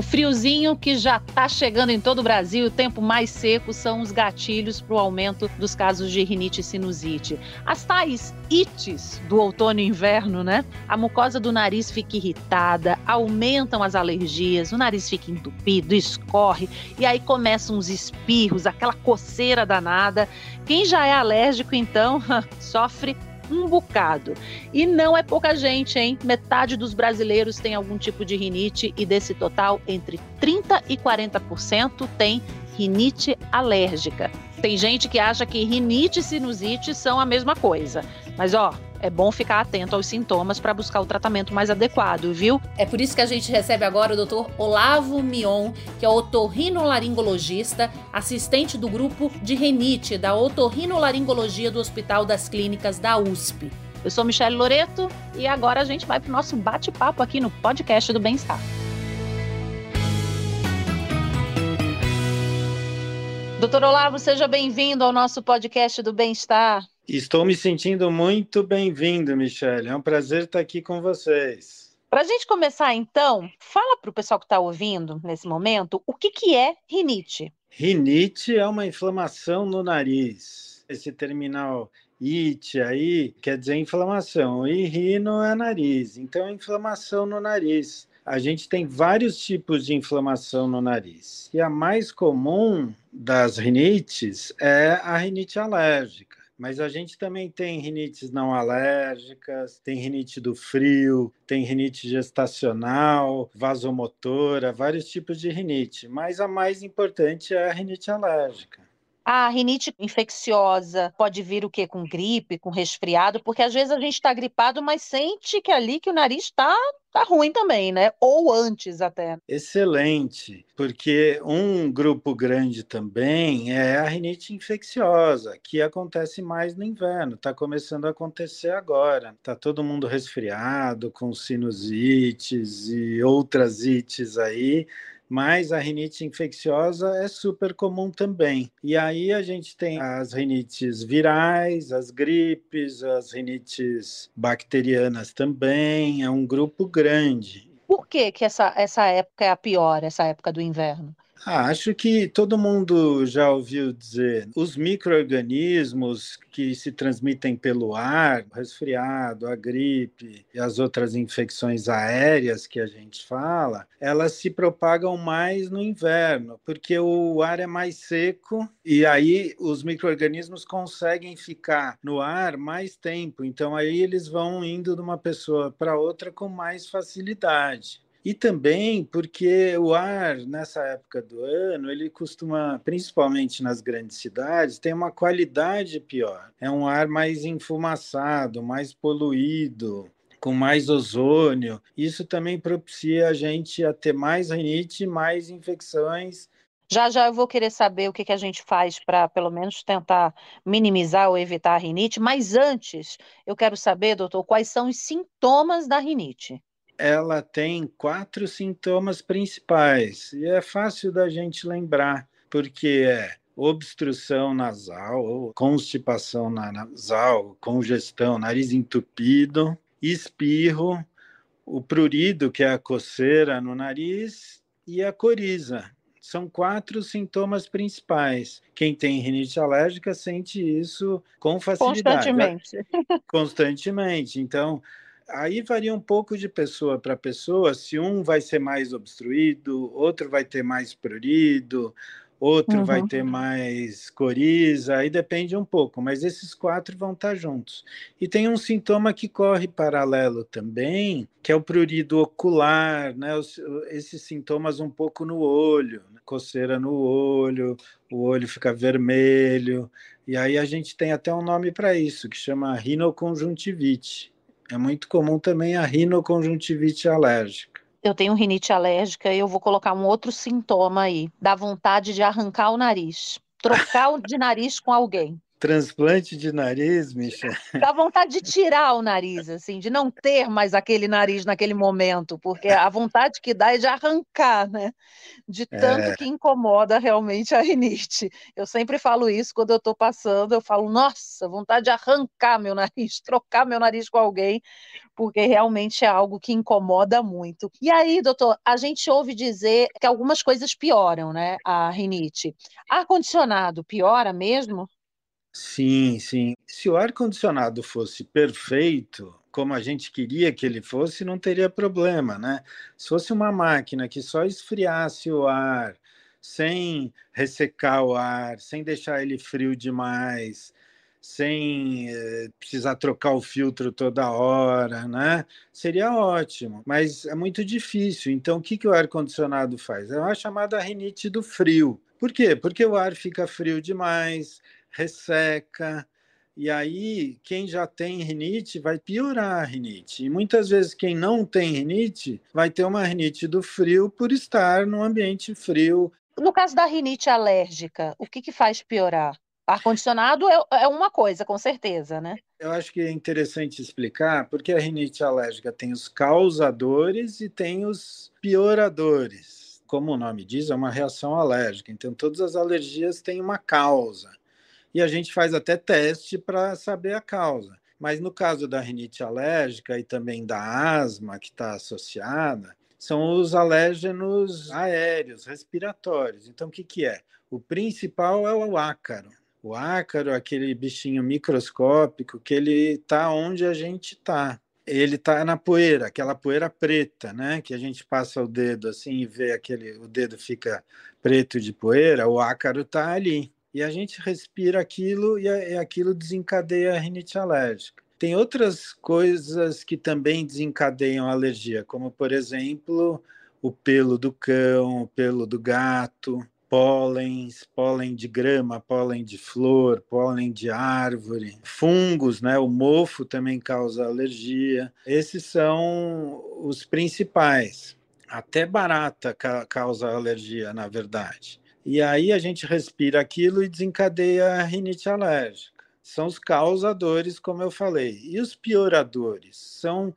O friozinho que já está chegando em todo o Brasil, o tempo mais seco são os gatilhos para o aumento dos casos de rinite e sinusite. As tais ites do outono e inverno, né? A mucosa do nariz fica irritada, aumentam as alergias, o nariz fica entupido, escorre e aí começam os espirros, aquela coceira danada. Quem já é alérgico, então, sofre um bocado. E não é pouca gente, hein? Metade dos brasileiros tem algum tipo de rinite e desse total, entre 30 e 40% tem rinite alérgica. Tem gente que acha que rinite e sinusite são a mesma coisa. Mas ó, é bom ficar atento aos sintomas para buscar o tratamento mais adequado, viu? É por isso que a gente recebe agora o Dr. Olavo Mion, que é otorrinolaringologista, assistente do grupo de renite da otorrinolaringologia do Hospital das Clínicas da USP. Eu sou Michelle Loreto e agora a gente vai para o nosso bate-papo aqui no podcast do Bem-Estar. Doutor Olavo, seja bem-vindo ao nosso podcast do Bem-Estar. Estou me sentindo muito bem-vindo, Michele. É um prazer estar aqui com vocês. Para a gente começar, então, fala para o pessoal que está ouvindo nesse momento o que, que é rinite. Rinite é uma inflamação no nariz. Esse terminal it aí quer dizer inflamação, e rino é nariz, então é inflamação no nariz a gente tem vários tipos de inflamação no nariz. E a mais comum das rinites é a rinite alérgica. Mas a gente também tem rinites não alérgicas, tem rinite do frio, tem rinite gestacional, vasomotora, vários tipos de rinite. Mas a mais importante é a rinite alérgica. A rinite infecciosa pode vir o quê? Com gripe, com resfriado, porque às vezes a gente está gripado, mas sente que ali que o nariz está tá ruim também, né? Ou antes até. Excelente, porque um grupo grande também é a rinite infecciosa, que acontece mais no inverno, está começando a acontecer agora. Tá todo mundo resfriado, com sinusites e outras ites aí mas a rinite infecciosa é super comum também. E aí a gente tem as rinites virais, as gripes, as rinites bacterianas também, é um grupo grande. Por que, que essa, essa época é a pior, essa época do inverno? Ah, acho que todo mundo já ouviu dizer os micro-organismos que se transmitem pelo ar, o resfriado, a gripe e as outras infecções aéreas que a gente fala, elas se propagam mais no inverno, porque o ar é mais seco e aí os micro-organismos conseguem ficar no ar mais tempo. Então aí eles vão indo de uma pessoa para outra com mais facilidade. E também porque o ar, nessa época do ano, ele costuma, principalmente nas grandes cidades, ter uma qualidade pior. É um ar mais enfumaçado, mais poluído, com mais ozônio. Isso também propicia a gente a ter mais rinite, mais infecções. Já já eu vou querer saber o que, que a gente faz para, pelo menos, tentar minimizar ou evitar a rinite, mas antes eu quero saber, doutor, quais são os sintomas da rinite ela tem quatro sintomas principais e é fácil da gente lembrar, porque é obstrução nasal, constipação nasal, congestão, nariz entupido, espirro, o prurido, que é a coceira no nariz, e a coriza. São quatro sintomas principais. Quem tem rinite alérgica sente isso com facilidade. Constantemente. Constantemente. Então, aí varia um pouco de pessoa para pessoa, se um vai ser mais obstruído, outro vai ter mais prurido, outro uhum. vai ter mais coriza, aí depende um pouco, mas esses quatro vão estar juntos. E tem um sintoma que corre paralelo também, que é o prurido ocular, né? Os, esses sintomas um pouco no olho, né? coceira no olho, o olho fica vermelho, e aí a gente tem até um nome para isso, que chama rinoconjuntivite. É muito comum também a rinoconjuntivite alérgica. Eu tenho rinite alérgica e eu vou colocar um outro sintoma aí, da vontade de arrancar o nariz, trocar de nariz com alguém. Transplante de nariz, Michel. Dá vontade de tirar o nariz, assim, de não ter mais aquele nariz naquele momento, porque a vontade que dá é de arrancar, né? De tanto é. que incomoda realmente a rinite. Eu sempre falo isso quando eu estou passando, eu falo, nossa, vontade de arrancar meu nariz, trocar meu nariz com alguém, porque realmente é algo que incomoda muito. E aí, doutor, a gente ouve dizer que algumas coisas pioram, né? A rinite. Ar-condicionado piora mesmo? Sim, sim. Se o ar-condicionado fosse perfeito, como a gente queria que ele fosse, não teria problema, né? Se fosse uma máquina que só esfriasse o ar, sem ressecar o ar, sem deixar ele frio demais, sem eh, precisar trocar o filtro toda hora, né? Seria ótimo, mas é muito difícil. Então, o que, que o ar-condicionado faz? É uma chamada rinite do frio. Por quê? Porque o ar fica frio demais, resseca, e aí quem já tem rinite vai piorar a rinite. E muitas vezes quem não tem rinite vai ter uma rinite do frio por estar num ambiente frio. No caso da rinite alérgica, o que, que faz piorar? Ar-condicionado é, é uma coisa, com certeza, né? Eu acho que é interessante explicar porque a rinite alérgica tem os causadores e tem os pioradores. Como o nome diz, é uma reação alérgica. Então, todas as alergias têm uma causa e a gente faz até teste para saber a causa. Mas no caso da rinite alérgica e também da asma que está associada, são os alérgenos aéreos, respiratórios. Então, o que, que é? O principal é o ácaro. O ácaro, aquele bichinho microscópico que ele está onde a gente está. Ele está na poeira, aquela poeira preta, né? Que a gente passa o dedo assim e vê aquele, o dedo fica preto de poeira. O ácaro está ali e a gente respira aquilo e, e aquilo desencadeia a rinite alérgica. Tem outras coisas que também desencadeiam a alergia, como, por exemplo, o pelo do cão, o pelo do gato, pólens, pólen de grama, pólen de flor, pólen de árvore, fungos, né? O mofo também causa alergia. Esses são os principais. Até barata causa alergia, na verdade. E aí a gente respira aquilo e desencadeia a rinite alérgica. São os causadores, como eu falei. E os pioradores são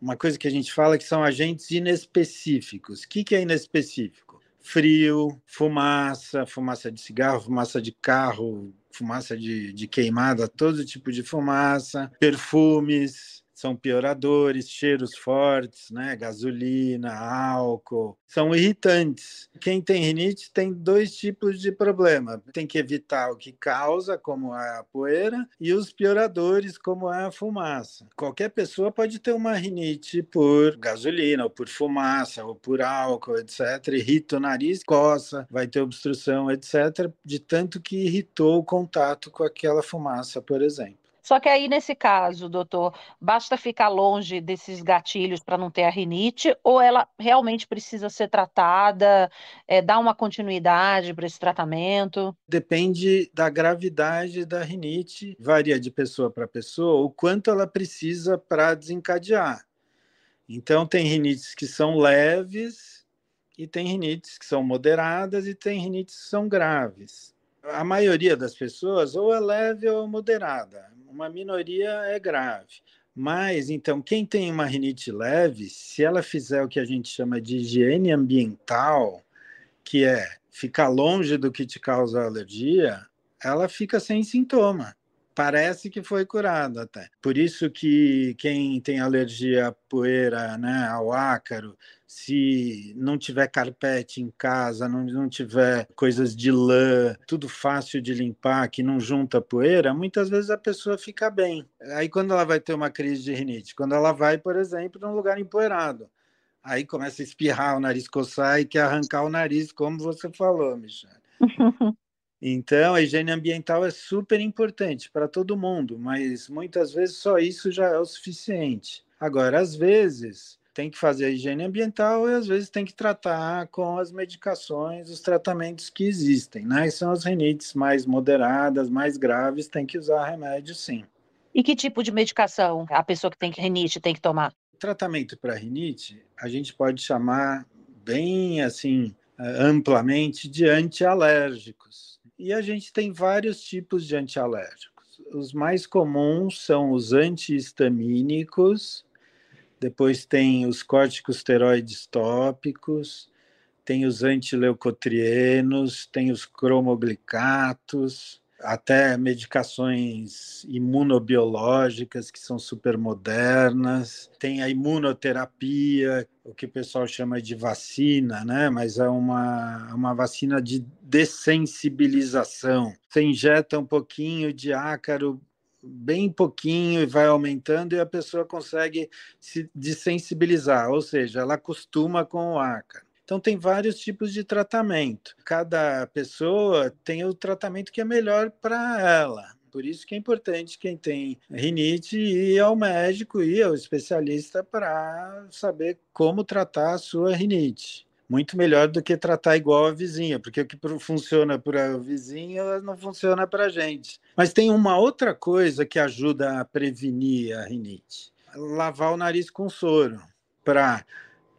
uma coisa que a gente fala que são agentes inespecíficos. O que, que é inespecífico? Frio, fumaça, fumaça de cigarro, fumaça de carro, fumaça de, de queimada, todo tipo de fumaça, perfumes, são pioradores, cheiros fortes, né? gasolina, álcool, são irritantes. Quem tem rinite tem dois tipos de problema. Tem que evitar o que causa, como a poeira, e os pioradores, como a fumaça. Qualquer pessoa pode ter uma rinite por gasolina, ou por fumaça, ou por álcool, etc. Irrita o nariz, coça, vai ter obstrução, etc., de tanto que irritou o contato com aquela fumaça, por exemplo. Só que aí, nesse caso, doutor, basta ficar longe desses gatilhos para não ter a rinite, ou ela realmente precisa ser tratada, é, dar uma continuidade para esse tratamento? Depende da gravidade da rinite, varia de pessoa para pessoa, o quanto ela precisa para desencadear. Então, tem rinites que são leves, e tem rinites que são moderadas, e tem rinites que são graves. A maioria das pessoas ou é leve ou é moderada uma minoria é grave. Mas, então, quem tem uma rinite leve, se ela fizer o que a gente chama de higiene ambiental, que é ficar longe do que te causa alergia, ela fica sem sintoma parece que foi curado até. Por isso que quem tem alergia à poeira, né, ao ácaro, se não tiver carpete em casa, não, não tiver coisas de lã, tudo fácil de limpar, que não junta poeira, muitas vezes a pessoa fica bem. Aí quando ela vai ter uma crise de rinite? Quando ela vai, por exemplo, num lugar empoeirado. Aí começa a espirrar, o nariz coçar e quer arrancar o nariz, como você falou, Michelle. Então, a higiene ambiental é super importante para todo mundo, mas muitas vezes só isso já é o suficiente. Agora, às vezes, tem que fazer a higiene ambiental e às vezes tem que tratar com as medicações, os tratamentos que existem, né? E são as rinites mais moderadas, mais graves, tem que usar remédio sim. E que tipo de medicação a pessoa que tem rinite tem que tomar? Tratamento para rinite, a gente pode chamar bem assim amplamente de antialérgicos E a gente tem vários tipos de antialérgicos. Os mais comuns são os antihistamínicos, depois tem os corticosteroides tópicos, tem os antileucotrienos, tem os cromoglicatos, até medicações imunobiológicas que são super modernas, tem a imunoterapia, o que o pessoal chama de vacina, né? Mas é uma, uma vacina de dessensibilização. Você injeta um pouquinho de ácaro bem pouquinho e vai aumentando e a pessoa consegue se desensibilizar, ou seja, ela acostuma com o ácaro. Então, tem vários tipos de tratamento. Cada pessoa tem o tratamento que é melhor para ela. Por isso que é importante quem tem rinite ir ao médico e ao especialista para saber como tratar a sua rinite. Muito melhor do que tratar igual a vizinha, porque o que funciona para a vizinha não funciona para a gente. Mas tem uma outra coisa que ajuda a prevenir a rinite: lavar o nariz com soro para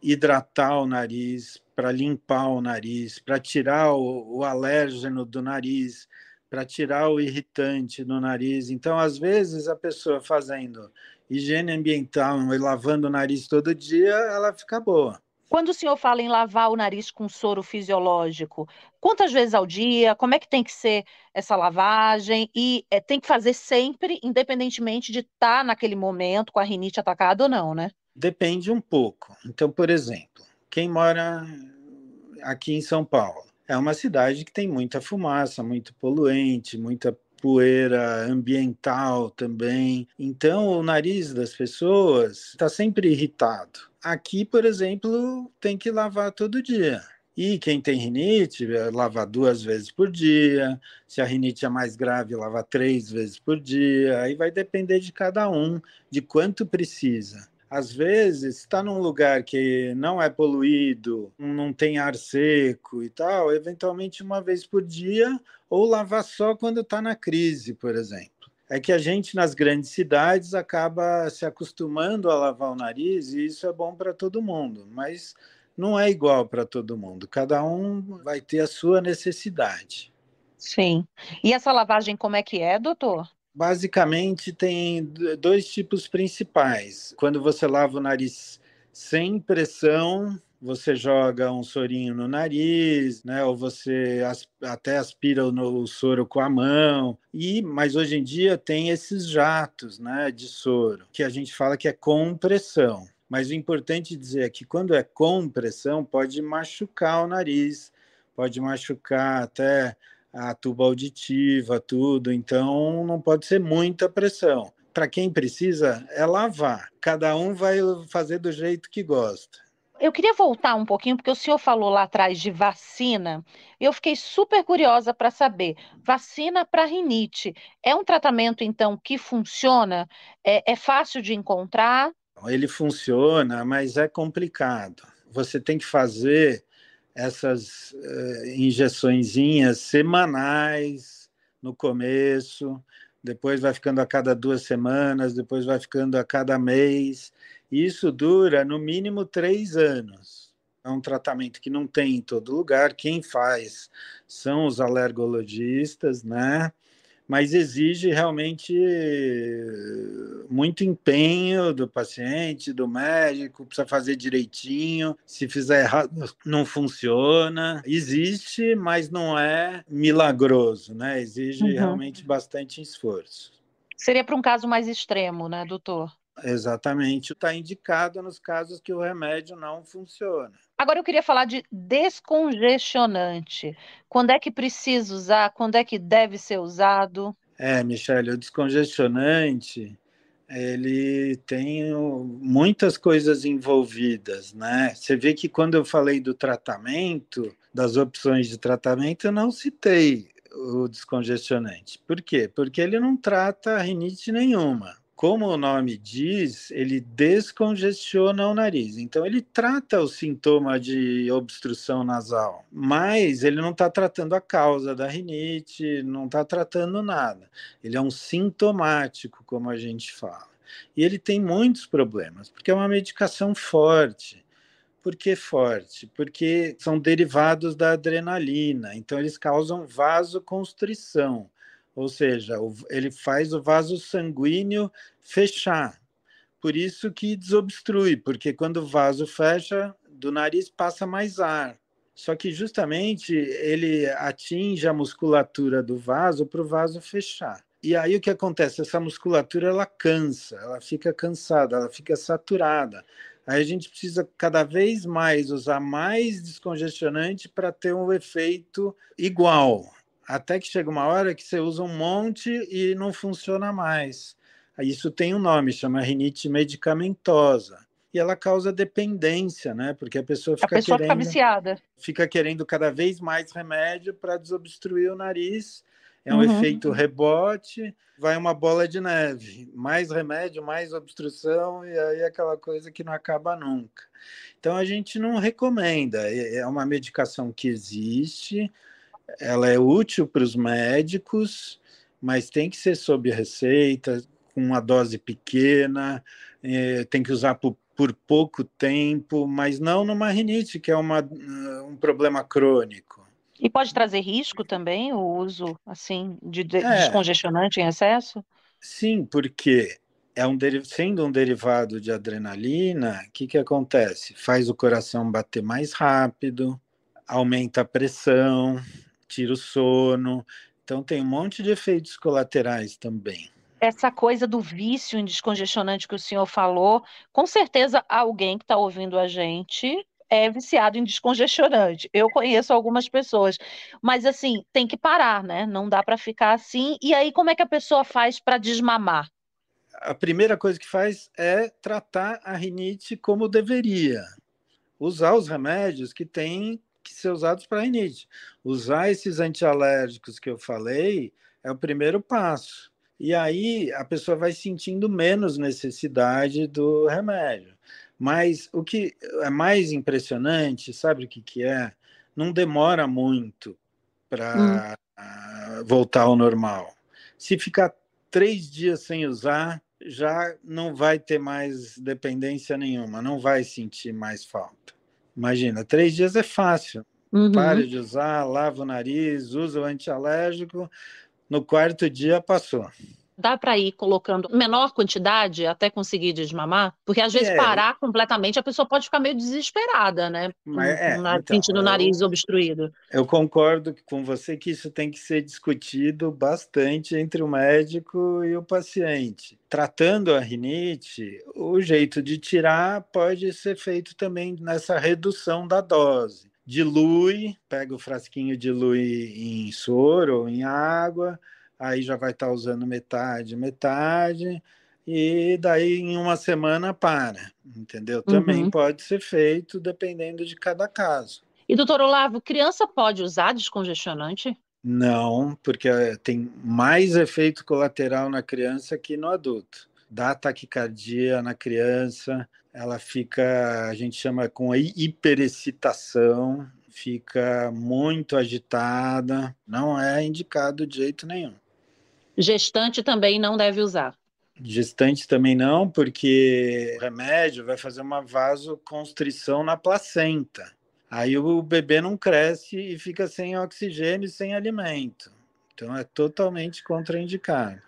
hidratar o nariz, para limpar o nariz, para tirar o, o alérgeno do nariz, para tirar o irritante no nariz. Então, às vezes, a pessoa fazendo higiene ambiental e lavando o nariz todo dia, ela fica boa. Quando o senhor fala em lavar o nariz com soro fisiológico, quantas vezes ao dia? Como é que tem que ser essa lavagem? E é, tem que fazer sempre, independentemente de estar tá naquele momento com a rinite atacada ou não, né? Depende um pouco. Então, por exemplo, quem mora aqui em São Paulo é uma cidade que tem muita fumaça, muito poluente, muita poeira ambiental também. Então, o nariz das pessoas está sempre irritado. Aqui, por exemplo, tem que lavar todo dia. E quem tem rinite, lava duas vezes por dia. Se a rinite é mais grave, lava três vezes por dia. Aí vai depender de cada um, de quanto precisa às vezes está num lugar que não é poluído, não tem ar seco e tal, eventualmente uma vez por dia, ou lavar só quando está na crise, por exemplo. É que a gente nas grandes cidades acaba se acostumando a lavar o nariz e isso é bom para todo mundo, mas não é igual para todo mundo. Cada um vai ter a sua necessidade. Sim. E essa lavagem como é que é, doutor? Basicamente, tem dois tipos principais. Quando você lava o nariz sem pressão, você joga um sorinho no nariz, né? Ou você até aspira o soro com a mão. E, mas hoje em dia tem esses jatos, né, de soro, que a gente fala que é compressão. Mas o importante dizer é que quando é compressão, pode machucar o nariz, pode machucar até a tuba auditiva, tudo. Então, não pode ser muita pressão. Para quem precisa, é lavar. Cada um vai fazer do jeito que gosta. Eu queria voltar um pouquinho, porque o senhor falou lá atrás de vacina. Eu fiquei super curiosa para saber. Vacina para rinite é um tratamento, então, que funciona? É, é fácil de encontrar? Ele funciona, mas é complicado. Você tem que fazer essas uh, injeçõezinhas semanais no começo, depois vai ficando a cada duas semanas, depois vai ficando a cada mês. Isso dura no mínimo três anos. É um tratamento que não tem em todo lugar. Quem faz são os alergologistas, né? Mas exige realmente muito empenho do paciente, do médico, precisa fazer direitinho. Se fizer errado, não funciona. Existe, mas não é milagroso, né? Exige uhum. realmente bastante esforço. Seria para um caso mais extremo, né, doutor? Exatamente. Está indicado nos casos que o remédio não funciona. Agora eu queria falar de descongestionante. Quando é que precisa usar? Quando é que deve ser usado? É, Michele, o descongestionante ele tem muitas coisas envolvidas, né? Você vê que quando eu falei do tratamento, das opções de tratamento, eu não citei o descongestionante. Por quê? Porque ele não trata rinite nenhuma como o nome diz, ele descongestiona o nariz. Então, ele trata o sintoma de obstrução nasal, mas ele não está tratando a causa da rinite, não está tratando nada. Ele é um sintomático, como a gente fala. E ele tem muitos problemas, porque é uma medicação forte. Por que forte? Porque são derivados da adrenalina, então eles causam vasoconstrição, ou seja, ele faz o vaso sanguíneo fechar. Por isso que desobstrui, porque quando o vaso fecha, do nariz passa mais ar. Só que justamente ele atinge a musculatura do vaso para o vaso fechar. E aí o que acontece? Essa musculatura ela cansa, ela fica cansada, ela fica saturada. Aí a gente precisa cada vez mais usar mais descongestionante para ter um efeito igual. Até que chega uma hora que você usa um monte e não funciona mais. Isso tem um nome, chama rinite medicamentosa e ela causa dependência, né? Porque a pessoa fica a pessoa querendo, fica viciada. Fica querendo cada vez mais remédio para desobstruir o nariz. É um uhum. efeito rebote, vai uma bola de neve. Mais remédio, mais obstrução, e aí aquela coisa que não acaba nunca. Então a gente não recomenda. É, é uma medicação que existe, ela é útil para os médicos, mas tem que ser sob receita, com uma dose pequena, é, tem que usar por por pouco tempo, mas não numa rinite, que é uma, um problema crônico. E pode trazer risco também o uso assim de, de é, descongestionante em excesso? Sim, porque é um sendo um derivado de adrenalina, o que, que acontece? Faz o coração bater mais rápido, aumenta a pressão, tira o sono. Então tem um monte de efeitos colaterais também essa coisa do vício em descongestionante que o senhor falou, com certeza alguém que está ouvindo a gente é viciado em descongestionante. Eu conheço algumas pessoas, mas assim, tem que parar, né? Não dá para ficar assim. E aí, como é que a pessoa faz para desmamar? A primeira coisa que faz é tratar a rinite como deveria. Usar os remédios que têm que ser usados para rinite. Usar esses antialérgicos que eu falei é o primeiro passo. E aí a pessoa vai sentindo menos necessidade do remédio. Mas o que é mais impressionante, sabe o que, que é? Não demora muito para hum. voltar ao normal. Se ficar três dias sem usar, já não vai ter mais dependência nenhuma, não vai sentir mais falta. Imagina, três dias é fácil. Uhum. Pare de usar, lava o nariz, usa o antialérgico, no quarto dia passou. Dá para ir colocando menor quantidade até conseguir desmamar? Porque às vezes é. parar completamente a pessoa pode ficar meio desesperada, né? Mas, é, então, sentindo o nariz eu, obstruído. Eu concordo com você que isso tem que ser discutido bastante entre o médico e o paciente. Tratando a rinite, o jeito de tirar pode ser feito também nessa redução da dose dilui, pega o frasquinho, dilui em soro ou em água, aí já vai estar tá usando metade, metade, e daí em uma semana para, entendeu? Também uhum. pode ser feito dependendo de cada caso. E doutor Olavo, criança pode usar descongestionante? Não, porque eh, tem mais efeito colateral na criança que no adulto. Dá taquicardia na criança, ela fica, a gente chama com hiperexcitação, fica muito agitada, não é indicado de jeito nenhum. Gestante também não deve usar. Gestante também não, porque o remédio vai fazer uma vasoconstrição na placenta. Aí o bebê não cresce e fica sem oxigênio e sem alimento. Então é totalmente contraindicado.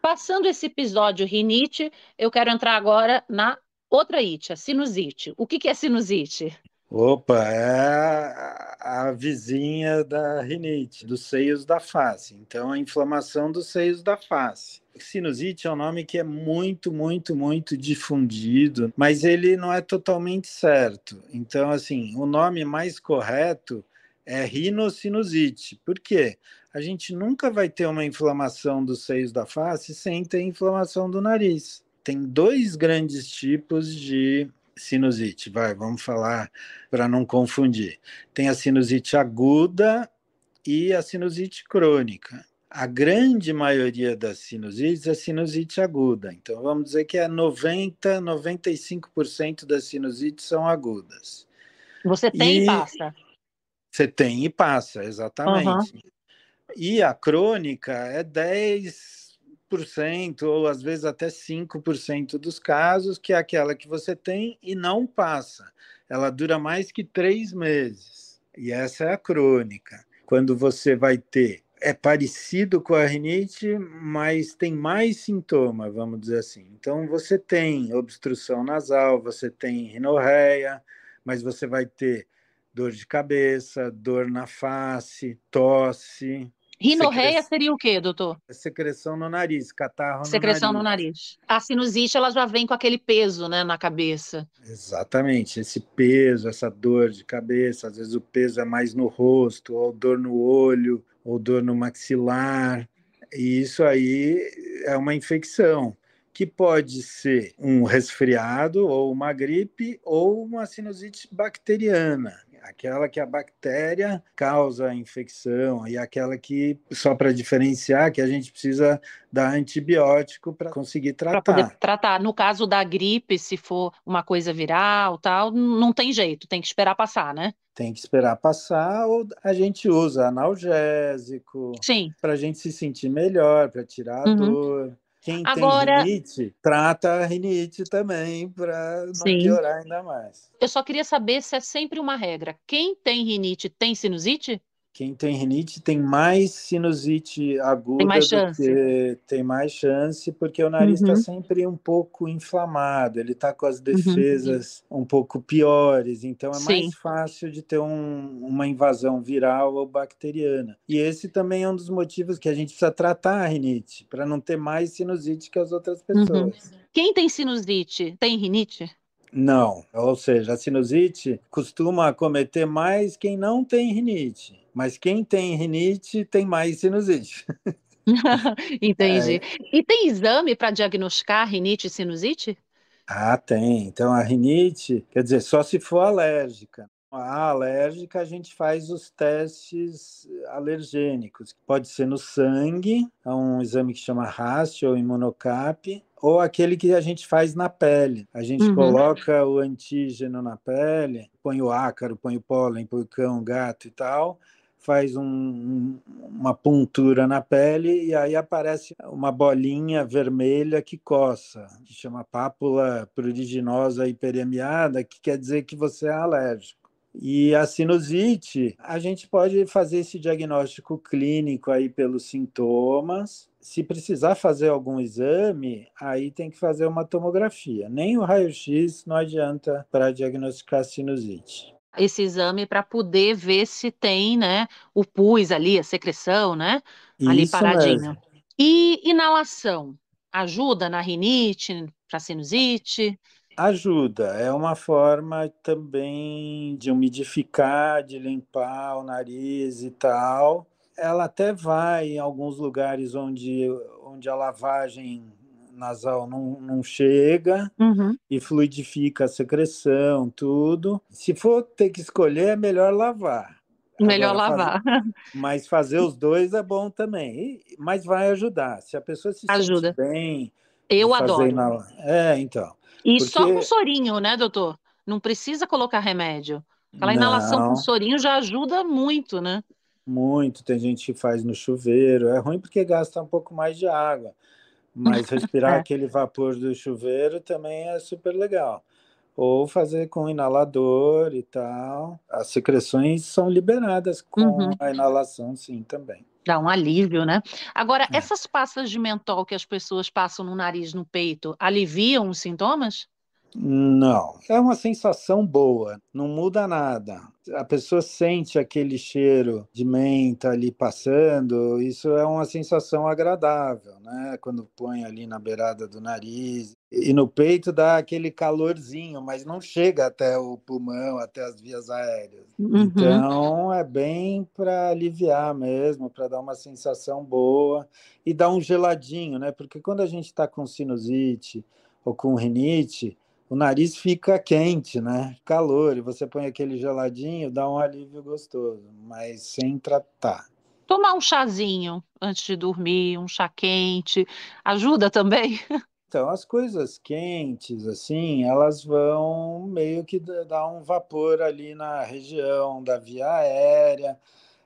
Passando esse episódio rinite, eu quero entrar agora na Outra ite, a sinusite. O que, que é sinusite? Opa, é a vizinha da rinite, dos seios da face. Então, a inflamação dos seios da face. Sinusite é um nome que é muito, muito, muito difundido, mas ele não é totalmente certo. Então, assim, o nome mais correto é rinocinusite. Por quê? A gente nunca vai ter uma inflamação dos seios da face sem ter inflamação do nariz tem dois grandes tipos de sinusite. Vai, vamos falar para não confundir. Tem a sinusite aguda e a sinusite crônica. A grande maioria das sinusites é sinusite aguda. Então, vamos dizer que é 90, 95% das sinusites são agudas. Você tem e, e passa. Você tem e passa, exatamente. Uhum. E a crônica é 10, 10% ou às vezes até 5% dos casos, que é aquela que você tem e não passa. ela dura mais que três meses. E essa é a crônica. Quando você vai ter é parecido com a rinite, mas tem mais sintoma, vamos dizer assim. Então, você tem obstrução nasal, você tem rinorreia, mas você vai ter dor de cabeça, dor na face, tosse, Rinorreia seria o quê, doutor? Secreção no nariz, catarro Secreção no nariz. no nariz. A sinusite, ela já vem com aquele peso, né, na cabeça. Exatamente, esse peso, essa dor de cabeça, às vezes o peso é mais no rosto, ou dor no olho, ou dor no maxilar. E isso aí é uma infecção que pode ser um resfriado ou uma gripe ou uma sinusite bacteriana aquela que a bactéria causa a infecção e aquela que, só para diferenciar, que a gente precisa dar antibiótico para conseguir tratar. Para poder tratar. No caso da gripe, se for uma coisa viral, tal, não tem jeito, tem que esperar passar, né? Tem que esperar passar ou a gente usa analgésico para a gente se sentir melhor, para tirar a uhum. dor. Quem Agora... tem rinite, trata a rinite também para não Sim. piorar ainda mais. Eu só queria saber se é sempre uma regra. Quem tem rinite tem sinusite? Quem tem rinite tem mais sinusite aguda tem mais chance. Que, tem mais chance, porque o nariz está uhum. sempre um pouco inflamado, ele está com as uhum. defesas uhum. um pouco piores, então é Sim. mais fácil de ter um, uma invasão viral ou bacteriana. E esse também é um dos motivos que a gente precisa tratar a rinite, para não ter mais sinusite que as outras uhum. pessoas. Uhum. Quem tem sinusite tem rinite? Não, ou seja, a sinusite costuma acometer mais quem não tem rinite. Mas quem tem rinite tem mais sinusite. Entendi. É. E tem exame para diagnosticar rinite e sinusite? Ah, tem. Então, a rinite, quer dizer, só se for alérgica. A alérgica, a gente faz os testes alergênicos. Pode ser no sangue, é um exame que chama RAST ou imunocap, ou aquele que a gente faz na pele. A gente uhum. coloca o antígeno na pele, põe o ácaro, põe o pólen, põe o cão, gato e tal, faz um, uma puntura na pele e aí aparece uma bolinha vermelha que coça, que chama pápula pruriginosa hiperemiada, que quer dizer que você é alérgico. E a sinusite, a gente pode fazer esse diagnóstico clínico aí pelos sintomas. Se precisar fazer algum exame, aí tem que fazer uma tomografia. Nem o raio-x não adianta para diagnosticar sinusite esse exame para poder ver se tem, né, o pus ali, a secreção, né, ali Isso paradinho. Mesmo. E inalação ajuda na rinite, para sinusite? Ajuda, é uma forma também de umidificar, de limpar o nariz e tal. Ela até vai em alguns lugares onde, onde a lavagem nasal não, não chega uhum. e fluidifica a secreção, tudo. Se for ter que escolher, é melhor lavar. Melhor Agora, lavar. Fazer, mas fazer os dois é bom também. E, mas vai ajudar. Se a pessoa se Ajuda. bem. Eu adoro. Na... É, então. E porque... só com sorinho, né, doutor? Não precisa colocar remédio. Aquela inalação com sorinho já ajuda muito, né? Muito. Tem gente que faz no chuveiro. É ruim porque gasta um pouco mais de água. Mas respirar é. aquele vapor do chuveiro também é super legal. Ou fazer com inalador e tal. As secreções são liberadas com uhum. a inalação, sim, também. Dá um alívio, né? Agora, é. essas pastas de mentol que as pessoas passam no nariz, no peito, aliviam os sintomas? Não, é uma sensação boa, não muda nada. A pessoa sente aquele cheiro de menta ali passando, isso é uma sensação agradável, né? Quando põe ali na beirada do nariz. E no peito dá aquele calorzinho, mas não chega até o pulmão, até as vias aéreas. Uhum. Então é bem para aliviar mesmo, para dar uma sensação boa e dar um geladinho, né? Porque quando a gente está com sinusite ou com rinite, o nariz fica quente, né? Calor, e você põe aquele geladinho, dá um alívio gostoso, mas sem tratar. Tomar um chazinho antes de dormir, um chá quente, ajuda também? Então, as coisas quentes, assim, elas vão meio que dar um vapor ali na região da via aérea.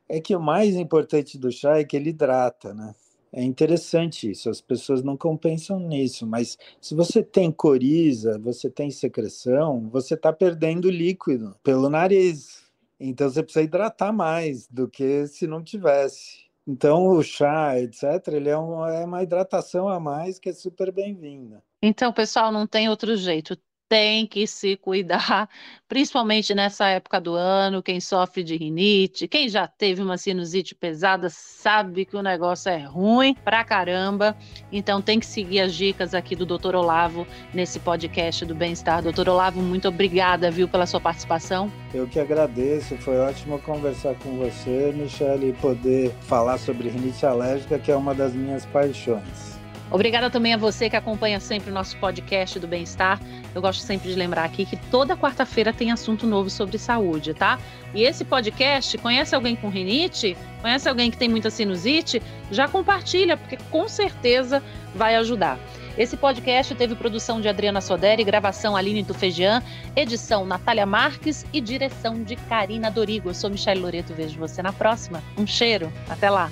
É que o mais importante do chá é que ele hidrata, né? É interessante isso, as pessoas não compensam nisso, mas se você tem coriza, você tem secreção, você está perdendo líquido pelo nariz. Então você precisa hidratar mais do que se não tivesse. Então o chá, etc., ele é, um, é uma hidratação a mais que é super bem-vinda. Então, pessoal, não tem outro jeito tem que se cuidar, principalmente nessa época do ano. Quem sofre de rinite, quem já teve uma sinusite pesada, sabe que o negócio é ruim pra caramba. Então tem que seguir as dicas aqui do Dr. Olavo nesse podcast do Bem-Estar. Doutor Olavo, muito obrigada, viu, pela sua participação. Eu que agradeço, foi ótimo conversar com você, Michele, e poder falar sobre rinite alérgica, que é uma das minhas paixões. Obrigada também a você que acompanha sempre o nosso podcast do Bem-Estar. Eu gosto sempre de lembrar aqui que toda quarta-feira tem assunto novo sobre saúde, tá? E esse podcast, conhece alguém com rinite? Conhece alguém que tem muita sinusite? Já compartilha, porque com certeza vai ajudar. Esse podcast teve produção de Adriana Soderi, gravação Aline Tufejian, edição Natália Marques e direção de Karina Dorigo. Eu sou Michelle Loreto, vejo você na próxima. Um cheiro, até lá!